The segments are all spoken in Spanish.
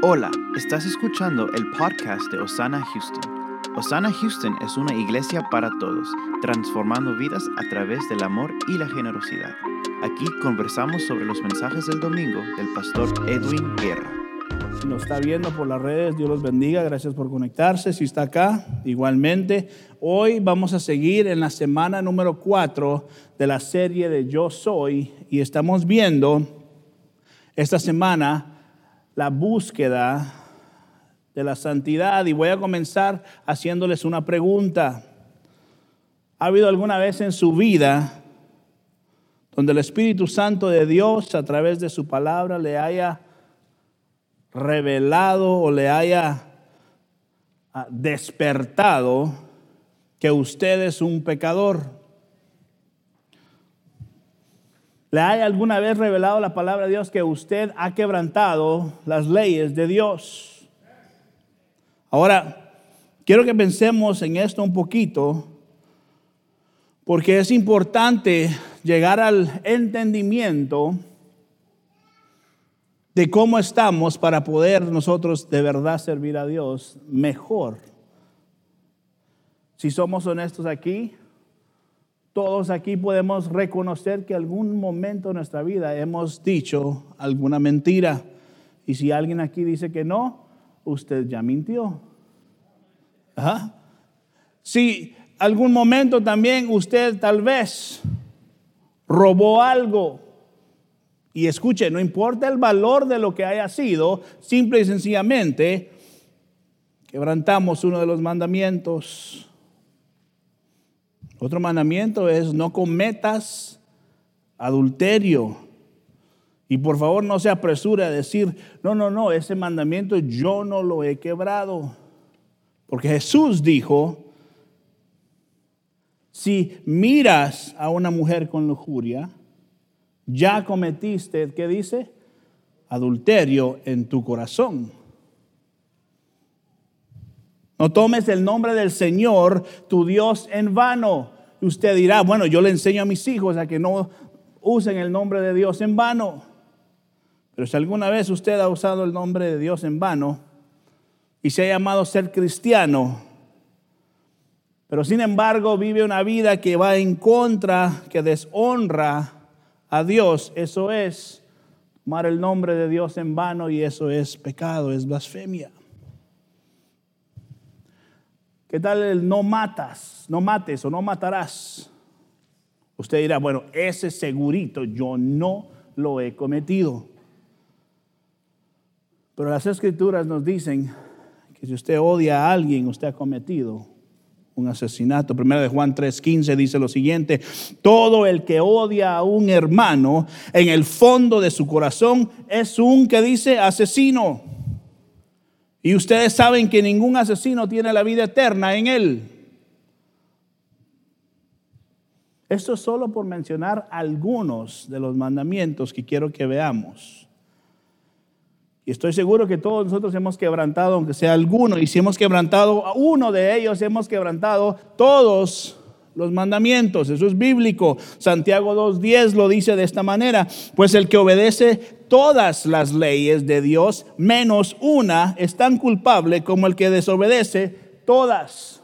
Hola, estás escuchando el podcast de Osana Houston. Osana Houston es una iglesia para todos, transformando vidas a través del amor y la generosidad. Aquí conversamos sobre los mensajes del domingo del pastor Edwin Guerra. Si nos está viendo por las redes, Dios los bendiga. Gracias por conectarse. Si está acá, igualmente. Hoy vamos a seguir en la semana número 4 de la serie de Yo Soy y estamos viendo esta semana la búsqueda de la santidad y voy a comenzar haciéndoles una pregunta. ¿Ha habido alguna vez en su vida donde el Espíritu Santo de Dios a través de su palabra le haya revelado o le haya ah, despertado que usted es un pecador? ¿Le hay alguna vez revelado la palabra de Dios que usted ha quebrantado las leyes de Dios? Ahora, quiero que pensemos en esto un poquito, porque es importante llegar al entendimiento de cómo estamos para poder nosotros de verdad servir a Dios mejor. Si somos honestos aquí, todos aquí podemos reconocer que algún momento de nuestra vida hemos dicho alguna mentira. Y si alguien aquí dice que no, usted ya mintió. Si algún momento también usted tal vez robó algo. Y escuche, no importa el valor de lo que haya sido, simple y sencillamente quebrantamos uno de los mandamientos. Otro mandamiento es no cometas adulterio. Y por favor no se apresure a decir, no, no, no, ese mandamiento yo no lo he quebrado. Porque Jesús dijo, si miras a una mujer con lujuria, ya cometiste, ¿qué dice? Adulterio en tu corazón. No tomes el nombre del Señor, tu Dios, en vano. Usted dirá, bueno, yo le enseño a mis hijos a que no usen el nombre de Dios en vano. Pero si alguna vez usted ha usado el nombre de Dios en vano y se ha llamado ser cristiano, pero sin embargo vive una vida que va en contra, que deshonra a Dios, eso es tomar el nombre de Dios en vano y eso es pecado, es blasfemia. ¿Qué tal el no matas, no mates o no matarás? Usted dirá, bueno, ese segurito yo no lo he cometido. Pero las escrituras nos dicen que si usted odia a alguien, usted ha cometido un asesinato. Primero de Juan 3:15 dice lo siguiente, todo el que odia a un hermano en el fondo de su corazón es un que dice asesino. Y ustedes saben que ningún asesino tiene la vida eterna en él. Esto es solo por mencionar algunos de los mandamientos que quiero que veamos. Y estoy seguro que todos nosotros hemos quebrantado, aunque sea alguno, y si hemos quebrantado uno de ellos, hemos quebrantado todos los mandamientos. Eso es bíblico. Santiago 2.10 lo dice de esta manera. Pues el que obedece todas las leyes de Dios, menos una, es tan culpable como el que desobedece todas.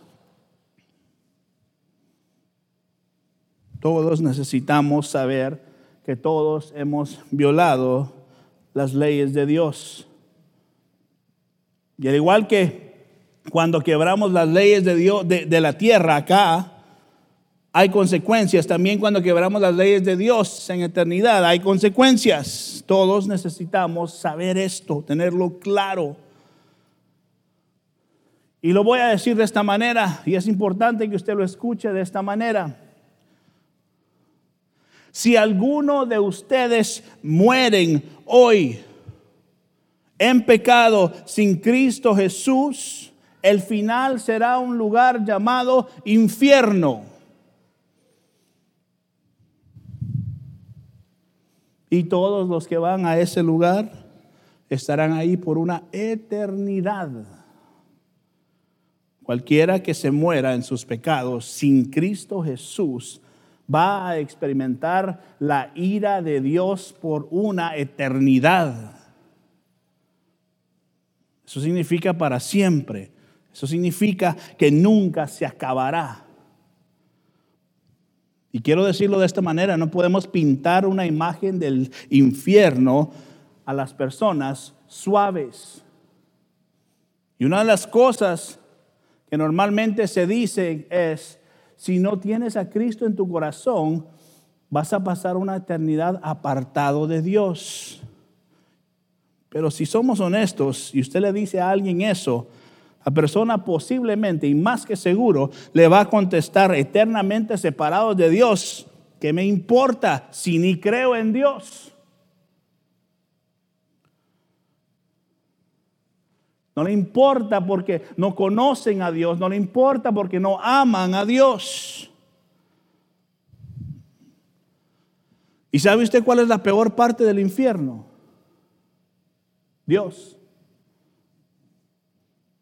Todos necesitamos saber que todos hemos violado las leyes de Dios. Y al igual que cuando quebramos las leyes de Dios de, de la tierra acá, hay consecuencias. También cuando quebramos las leyes de Dios en eternidad, hay consecuencias. Todos necesitamos saber esto, tenerlo claro. Y lo voy a decir de esta manera, y es importante que usted lo escuche de esta manera. Si alguno de ustedes mueren hoy en pecado sin Cristo Jesús, el final será un lugar llamado infierno. Y todos los que van a ese lugar estarán ahí por una eternidad. Cualquiera que se muera en sus pecados sin Cristo Jesús va a experimentar la ira de Dios por una eternidad. Eso significa para siempre. Eso significa que nunca se acabará. Y quiero decirlo de esta manera, no podemos pintar una imagen del infierno a las personas suaves. Y una de las cosas que normalmente se dice es, si no tienes a Cristo en tu corazón, vas a pasar una eternidad apartado de Dios. Pero si somos honestos y usted le dice a alguien eso, la persona posiblemente y más que seguro le va a contestar eternamente separado de Dios. ¿Qué me importa si ni creo en Dios? No le importa porque no conocen a Dios, no le importa porque no aman a Dios. ¿Y sabe usted cuál es la peor parte del infierno? Dios.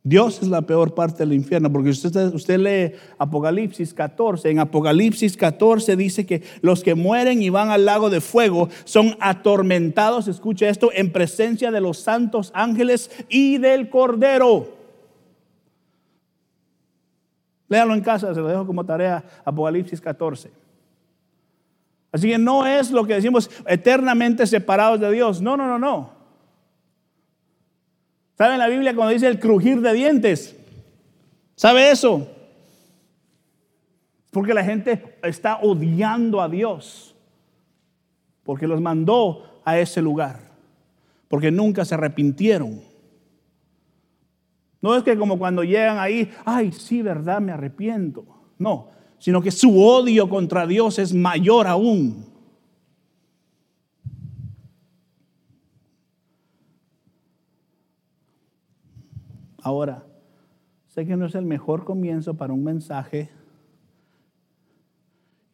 Dios es la peor parte del infierno, porque usted, usted lee Apocalipsis 14, en Apocalipsis 14 dice que los que mueren y van al lago de fuego son atormentados, escucha esto, en presencia de los santos ángeles y del Cordero. Léalo en casa, se lo dejo como tarea, Apocalipsis 14. Así que no es lo que decimos eternamente separados de Dios, no, no, no, no. ¿Sabe en la Biblia cuando dice el crujir de dientes? ¿Sabe eso? Porque la gente está odiando a Dios. Porque los mandó a ese lugar. Porque nunca se arrepintieron. No es que como cuando llegan ahí, ay, sí, verdad, me arrepiento. No, sino que su odio contra Dios es mayor aún. Ahora, sé que no es el mejor comienzo para un mensaje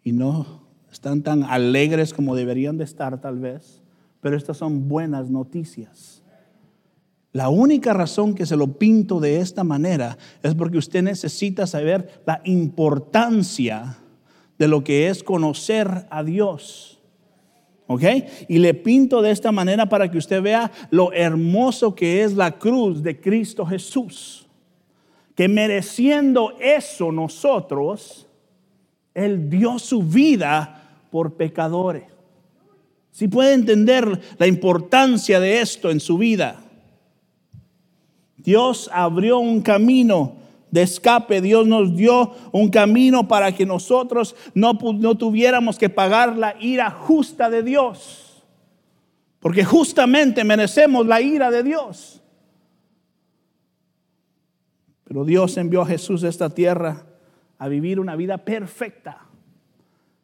y no están tan alegres como deberían de estar tal vez, pero estas son buenas noticias. La única razón que se lo pinto de esta manera es porque usted necesita saber la importancia de lo que es conocer a Dios. ¿Ok? Y le pinto de esta manera para que usted vea lo hermoso que es la cruz de Cristo Jesús. Que mereciendo eso nosotros, Él dio su vida por pecadores. Si puede entender la importancia de esto en su vida. Dios abrió un camino de escape. Dios nos dio un camino para que nosotros no, no tuviéramos que pagar la ira justa de Dios. Porque justamente merecemos la ira de Dios. Pero Dios envió a Jesús a esta tierra a vivir una vida perfecta,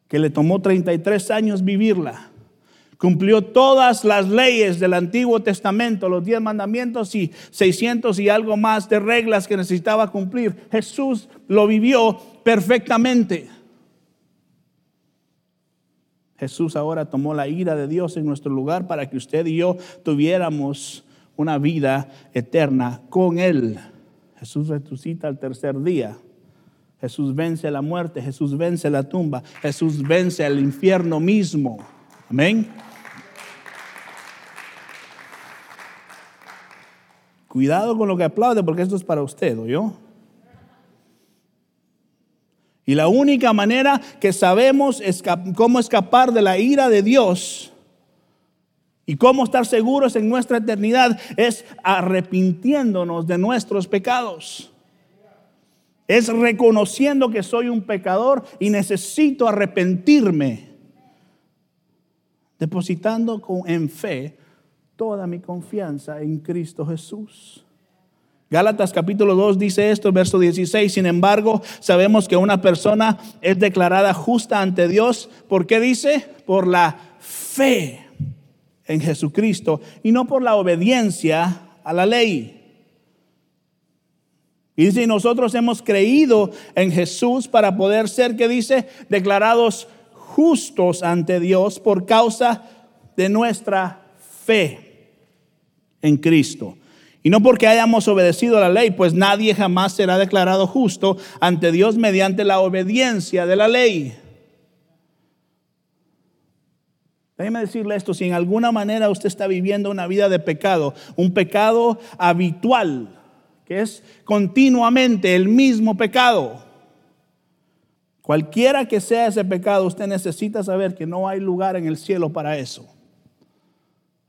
que le tomó 33 años vivirla Cumplió todas las leyes del Antiguo Testamento, los diez mandamientos y 600 y algo más de reglas que necesitaba cumplir. Jesús lo vivió perfectamente. Jesús ahora tomó la ira de Dios en nuestro lugar para que usted y yo tuviéramos una vida eterna con Él. Jesús resucita al tercer día. Jesús vence la muerte, Jesús vence la tumba, Jesús vence el infierno mismo. Amén. Cuidado con lo que aplaude porque esto es para usted, ¿o yo? Y la única manera que sabemos cómo escapar de la ira de Dios y cómo estar seguros en nuestra eternidad es arrepintiéndonos de nuestros pecados. Es reconociendo que soy un pecador y necesito arrepentirme. Depositando en fe toda mi confianza en Cristo Jesús. Gálatas capítulo 2 dice esto, verso 16, sin embargo, sabemos que una persona es declarada justa ante Dios, ¿por qué dice? Por la fe en Jesucristo y no por la obediencia a la ley. Y dice, nosotros hemos creído en Jesús para poder ser, que dice, declarados justos ante Dios por causa de nuestra fe en Cristo. Y no porque hayamos obedecido la ley, pues nadie jamás será declarado justo ante Dios mediante la obediencia de la ley. Déjeme decirle esto, si en alguna manera usted está viviendo una vida de pecado, un pecado habitual, que es continuamente el mismo pecado, cualquiera que sea ese pecado, usted necesita saber que no hay lugar en el cielo para eso.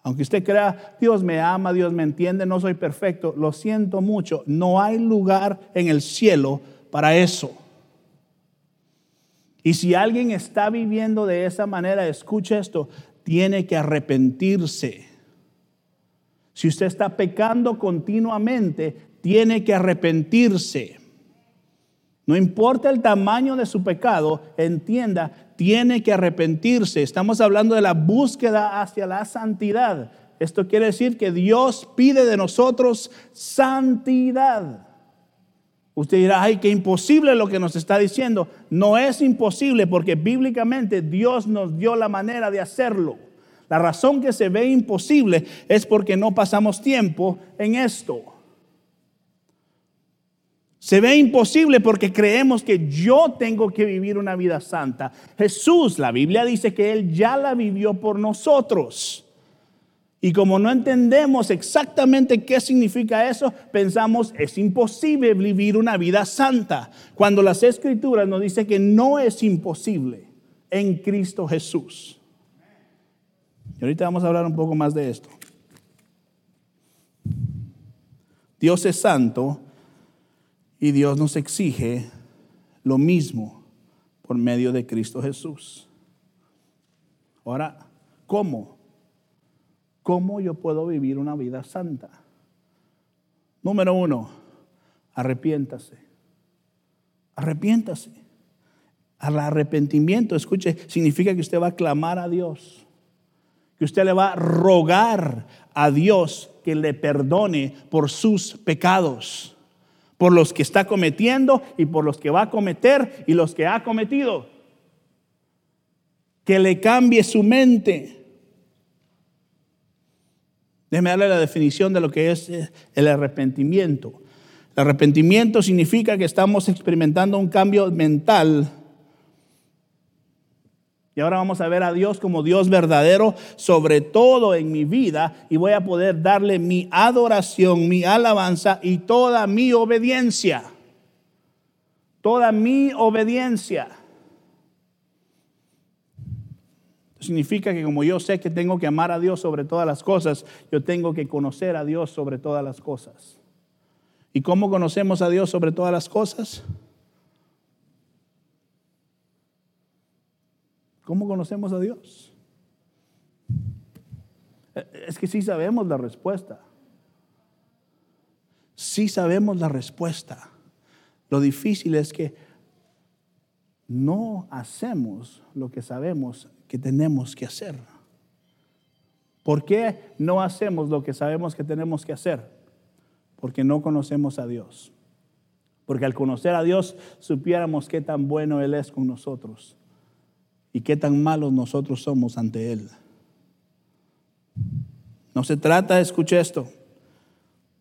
Aunque usted crea, Dios me ama, Dios me entiende, no soy perfecto, lo siento mucho, no hay lugar en el cielo para eso. Y si alguien está viviendo de esa manera, escuche esto, tiene que arrepentirse. Si usted está pecando continuamente, tiene que arrepentirse. No importa el tamaño de su pecado, entienda, tiene que arrepentirse. Estamos hablando de la búsqueda hacia la santidad. Esto quiere decir que Dios pide de nosotros santidad. Usted dirá, ay, qué imposible lo que nos está diciendo. No es imposible porque bíblicamente Dios nos dio la manera de hacerlo. La razón que se ve imposible es porque no pasamos tiempo en esto. Se ve imposible porque creemos que yo tengo que vivir una vida santa. Jesús, la Biblia dice que Él ya la vivió por nosotros. Y como no entendemos exactamente qué significa eso, pensamos es imposible vivir una vida santa. Cuando las escrituras nos dicen que no es imposible en Cristo Jesús. Y ahorita vamos a hablar un poco más de esto. Dios es santo y Dios nos exige lo mismo por medio de Cristo Jesús. Ahora, ¿cómo? ¿Cómo yo puedo vivir una vida santa? Número uno, arrepiéntase. Arrepiéntase. Al arrepentimiento, escuche, significa que usted va a clamar a Dios. Que usted le va a rogar a Dios que le perdone por sus pecados. Por los que está cometiendo y por los que va a cometer y los que ha cometido. Que le cambie su mente Déjeme darle la definición de lo que es eh, el arrepentimiento. El arrepentimiento significa que estamos experimentando un cambio mental. Y ahora vamos a ver a Dios como Dios verdadero, sobre todo en mi vida, y voy a poder darle mi adoración, mi alabanza y toda mi obediencia. Toda mi obediencia. Significa que como yo sé que tengo que amar a Dios sobre todas las cosas, yo tengo que conocer a Dios sobre todas las cosas. ¿Y cómo conocemos a Dios sobre todas las cosas? ¿Cómo conocemos a Dios? Es que sí sabemos la respuesta. Sí sabemos la respuesta. Lo difícil es que no hacemos lo que sabemos que tenemos que hacer. ¿Por qué no hacemos lo que sabemos que tenemos que hacer? Porque no conocemos a Dios. Porque al conocer a Dios supiéramos qué tan bueno Él es con nosotros y qué tan malos nosotros somos ante Él. No se trata, escuche esto,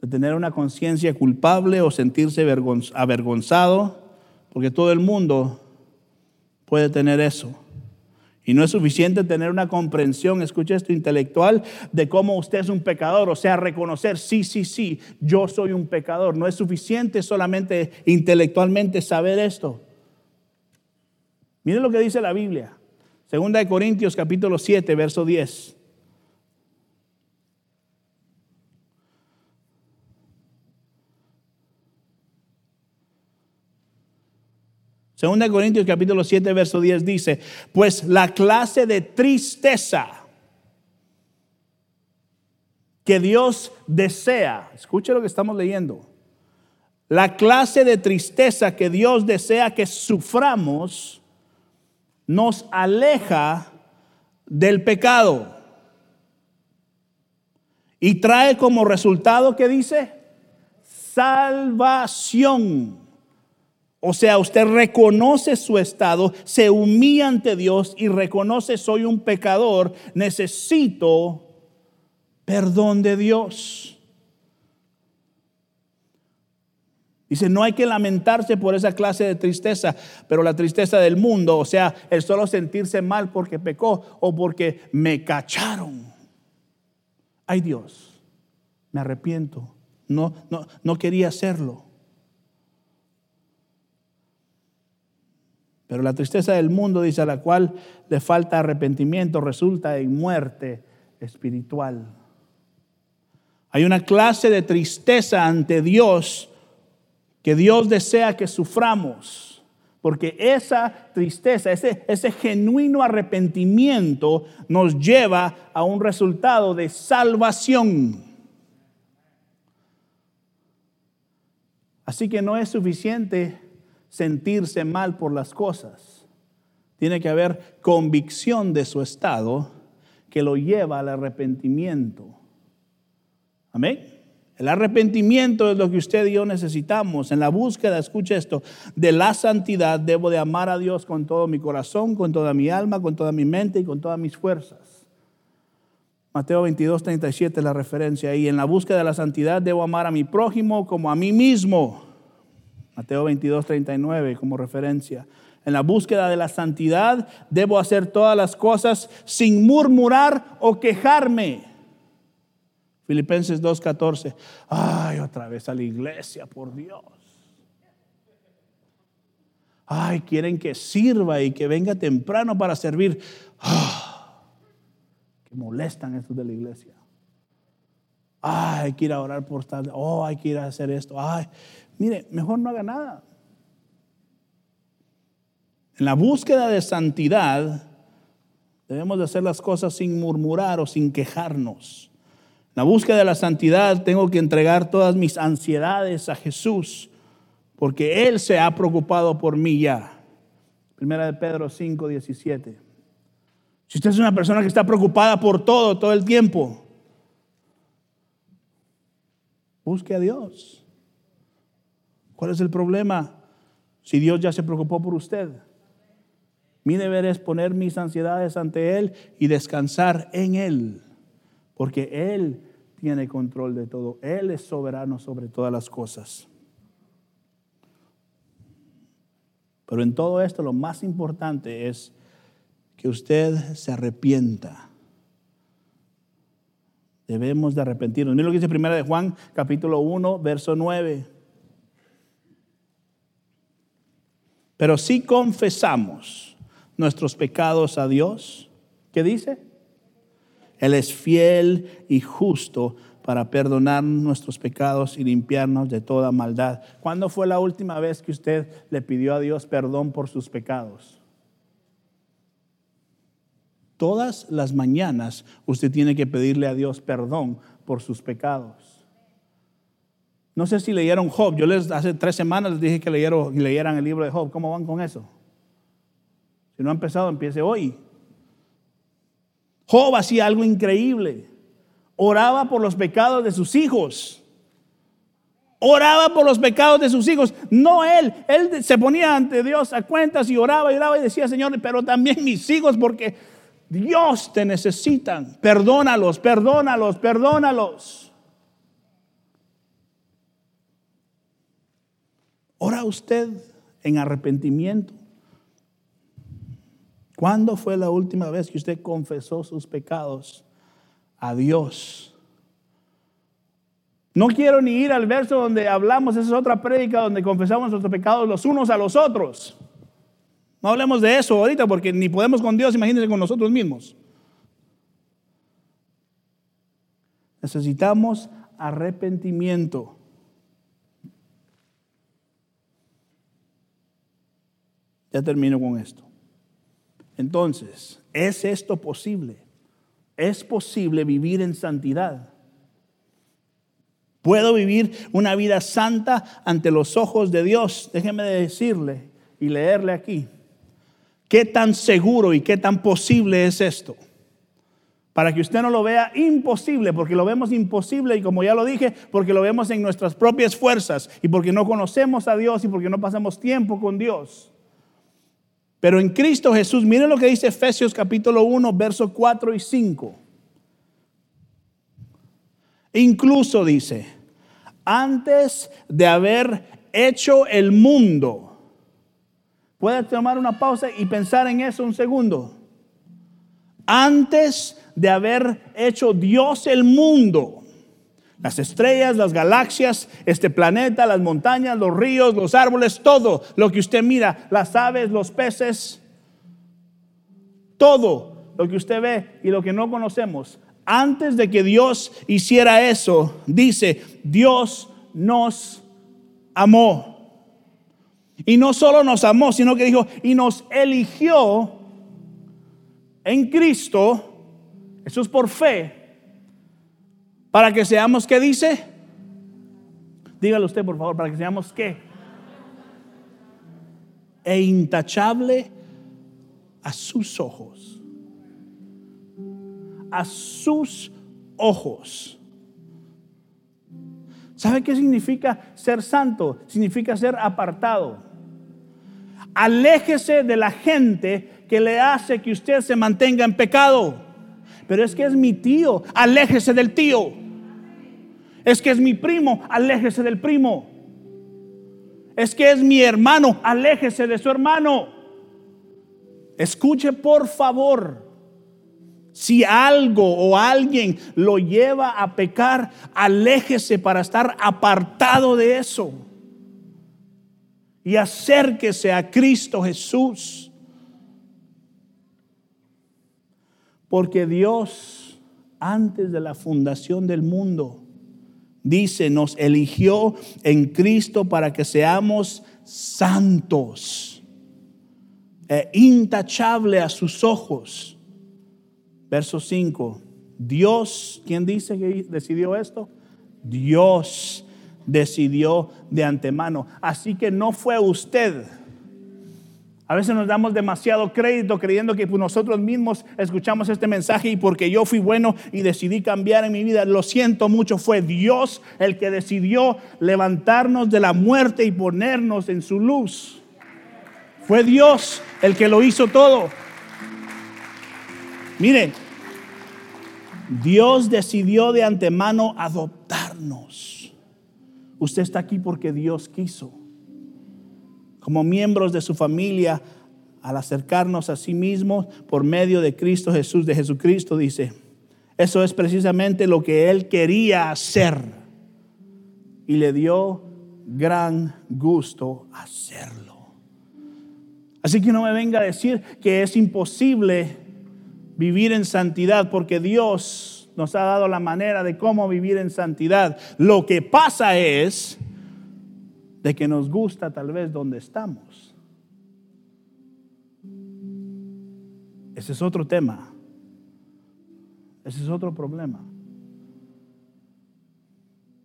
de tener una conciencia culpable o sentirse avergonzado, porque todo el mundo puede tener eso. Y no es suficiente tener una comprensión, escuche esto, intelectual de cómo usted es un pecador, o sea, reconocer, sí, sí, sí, yo soy un pecador. No es suficiente solamente intelectualmente saber esto. Miren lo que dice la Biblia. Segunda de Corintios capítulo 7, verso 10. Segunda Corintios capítulo 7, verso 10 dice, pues la clase de tristeza que Dios desea, escuche lo que estamos leyendo, la clase de tristeza que Dios desea que suframos nos aleja del pecado y trae como resultado que dice salvación. O sea, usted reconoce su estado, se humilla ante Dios y reconoce soy un pecador, necesito perdón de Dios. Dice, no hay que lamentarse por esa clase de tristeza, pero la tristeza del mundo, o sea, el solo sentirse mal porque pecó o porque me cacharon. Ay Dios, me arrepiento, no, no, no quería hacerlo. Pero la tristeza del mundo, dice, a la cual le falta arrepentimiento, resulta en muerte espiritual. Hay una clase de tristeza ante Dios que Dios desea que suframos, porque esa tristeza, ese, genuino arrepentimiento nos lleva a un resultado de salvación. Así que no es suficiente sentirse mal por las cosas. Tiene que haber convicción de su estado que lo lleva al arrepentimiento. Amén. El arrepentimiento es lo que usted y yo necesitamos. En la búsqueda, escuche esto, de la santidad debo de amar a Dios con todo mi corazón, con toda mi alma, con toda mi mente y con todas mis fuerzas. Mateo 22, 37 es la referencia ahí. En la búsqueda de la santidad debo amar a mi prójimo como a mí mismo. Mateo 22, 39 como referencia. En la búsqueda de la santidad debo hacer todas las cosas sin murmurar o quejarme. Filipenses 2.14. Ay, otra vez a la iglesia, por Dios. Ay, quieren que sirva y que venga temprano para servir. Ah, que molestan estos de la iglesia. Ay, hay que ir a orar por tal. Oh, hay que ir a hacer esto. Ay, mire, mejor no haga nada. En la búsqueda de santidad debemos de hacer las cosas sin murmurar o sin quejarnos la búsqueda de la santidad tengo que entregar todas mis ansiedades a Jesús, porque Él se ha preocupado por mí ya. Primera de Pedro 5, 17. Si usted es una persona que está preocupada por todo, todo el tiempo, busque a Dios. ¿Cuál es el problema? Si Dios ya se preocupó por usted. Mi deber es poner mis ansiedades ante Él y descansar en Él porque Él tiene control de todo. Él es soberano sobre todas las cosas. Pero en todo esto lo más importante es que usted se arrepienta. Debemos de arrepentirnos. Miren lo que dice primera de Juan, capítulo 1, verso 9. Pero si confesamos nuestros pecados a Dios, ¿qué dice? Él es fiel y justo para perdonar nuestros pecados y limpiarnos de toda maldad. ¿Cuándo fue la última vez que usted le pidió a Dios perdón por sus pecados? Todas las mañanas usted tiene que pedirle a Dios perdón por sus pecados. No sé si leyeron Job. Yo les hace tres semanas les dije que leyeron, leyeran el libro de Job. ¿Cómo van con eso? Si no ha empezado, empiece hoy. Job hacía algo increíble. Oraba por los pecados de sus hijos. Oraba por los pecados de sus hijos. No él. Él se ponía ante Dios a cuentas y oraba y oraba y decía, Señor, pero también mis hijos porque Dios te necesitan. Perdónalos, perdónalos, perdónalos. Ora usted en arrepentimiento. ¿Cuándo fue la última vez que usted confesó sus pecados a Dios? No quiero ni ir al verso donde hablamos, esa es otra prédica donde confesamos nuestros pecados los unos a los otros. No hablemos de eso ahorita porque ni podemos con Dios, imagínense con nosotros mismos. Necesitamos arrepentimiento. Ya termino con esto. Entonces, ¿es esto posible? ¿Es posible vivir en santidad? ¿Puedo vivir una vida santa ante los ojos de Dios? Déjeme decirle y leerle aquí. ¿Qué tan seguro y qué tan posible es esto? Para que usted no lo vea imposible, porque lo vemos imposible y como ya lo dije, porque lo vemos en nuestras propias fuerzas y porque no conocemos a Dios y porque no pasamos tiempo con Dios. Pero en Cristo Jesús, miren lo que dice Efesios capítulo 1, versos 4 y 5. Incluso dice, antes de haber hecho el mundo. Puede tomar una pausa y pensar en eso un segundo. Antes de haber hecho Dios el mundo, las estrellas, las galaxias, este planeta, las montañas, los ríos, los árboles, todo lo que usted mira, las aves, los peces, todo lo que usted ve y lo que no conocemos. Antes de que Dios hiciera eso, dice, Dios nos amó. Y no solo nos amó, sino que dijo, y nos eligió en Cristo, eso es por fe, para que seamos, ¿qué dice? Dígalo usted, por favor, para que seamos qué? E intachable a sus ojos. A sus ojos. ¿Sabe qué significa ser santo? Significa ser apartado. Aléjese de la gente que le hace que usted se mantenga en pecado. Pero es que es mi tío, aléjese del tío. Es que es mi primo, aléjese del primo. Es que es mi hermano, aléjese de su hermano. Escuche por favor. Si algo o alguien lo lleva a pecar, aléjese para estar apartado de eso. Y acérquese a Cristo Jesús. Porque Dios, antes de la fundación del mundo, dice, nos eligió en Cristo para que seamos santos, e intachable a sus ojos. Verso 5. Dios, ¿quién dice que decidió esto? Dios decidió de antemano. Así que no fue usted a veces nos damos demasiado crédito creyendo que nosotros mismos escuchamos este mensaje y porque yo fui bueno y decidí cambiar en mi vida, lo siento mucho, fue Dios el que decidió levantarnos de la muerte y ponernos en su luz. Fue Dios el que lo hizo todo. Mire, Dios decidió de antemano adoptarnos. Usted está aquí porque Dios quiso como miembros de su familia, al acercarnos a sí mismos por medio de Cristo Jesús, de Jesucristo, dice, eso es precisamente lo que Él quería hacer. Y le dio gran gusto hacerlo. Así que no me venga a decir que es imposible vivir en santidad porque Dios nos ha dado la manera de cómo vivir en santidad. Lo que pasa es de que nos gusta tal vez donde estamos. Ese es otro tema. Ese es otro problema.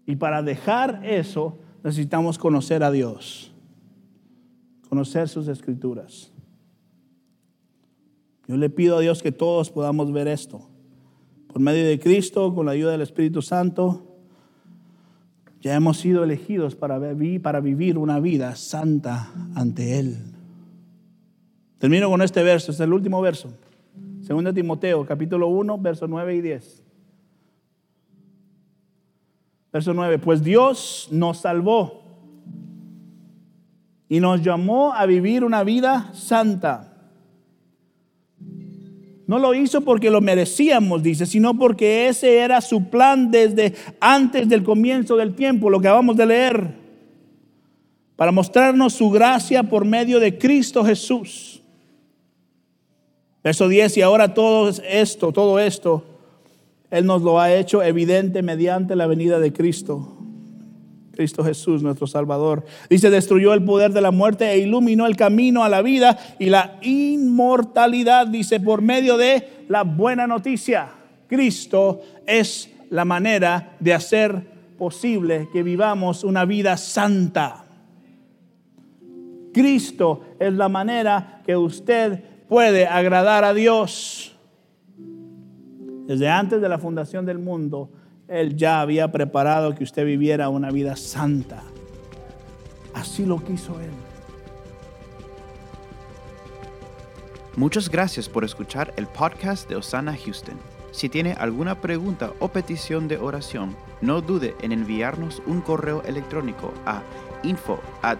Y para dejar eso necesitamos conocer a Dios, conocer sus escrituras. Yo le pido a Dios que todos podamos ver esto. Por medio de Cristo, con la ayuda del Espíritu Santo, ya hemos sido elegidos para, vivir, una vida santa ante Él. Termino con este verso, es el último verso. Segundo Timoteo, capítulo 1, versos 9 y 10. Verso 9, pues Dios nos salvó y nos llamó a vivir una vida santa no lo hizo porque lo merecíamos, dice, sino porque ese era su plan desde antes del comienzo del tiempo, lo que acabamos de leer, para mostrarnos su gracia por medio de Cristo Jesús. Verso 10, y ahora todo esto, todo esto, Él nos lo ha hecho evidente mediante la venida de Cristo Cristo Jesús, nuestro Salvador. Dice, destruyó el poder de la muerte e iluminó el camino a la vida y la inmortalidad, dice, por medio de la buena noticia. Cristo es la manera de hacer posible que vivamos una vida santa. Cristo es la manera que usted puede agradar a Dios. Desde antes de la fundación del mundo, él ya había preparado que usted viviera una vida santa. Así lo quiso Él. Muchas gracias por escuchar el podcast de Osana Houston. Si tiene alguna pregunta o petición de oración, no dude en enviarnos un correo electrónico a info at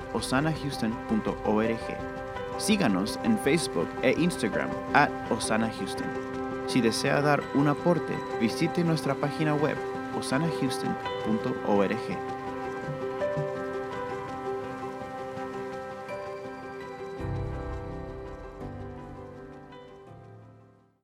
Síganos en Facebook e Instagram at Osana Houston. Si desea dar un aporte, visite nuestra página web osanahouston.org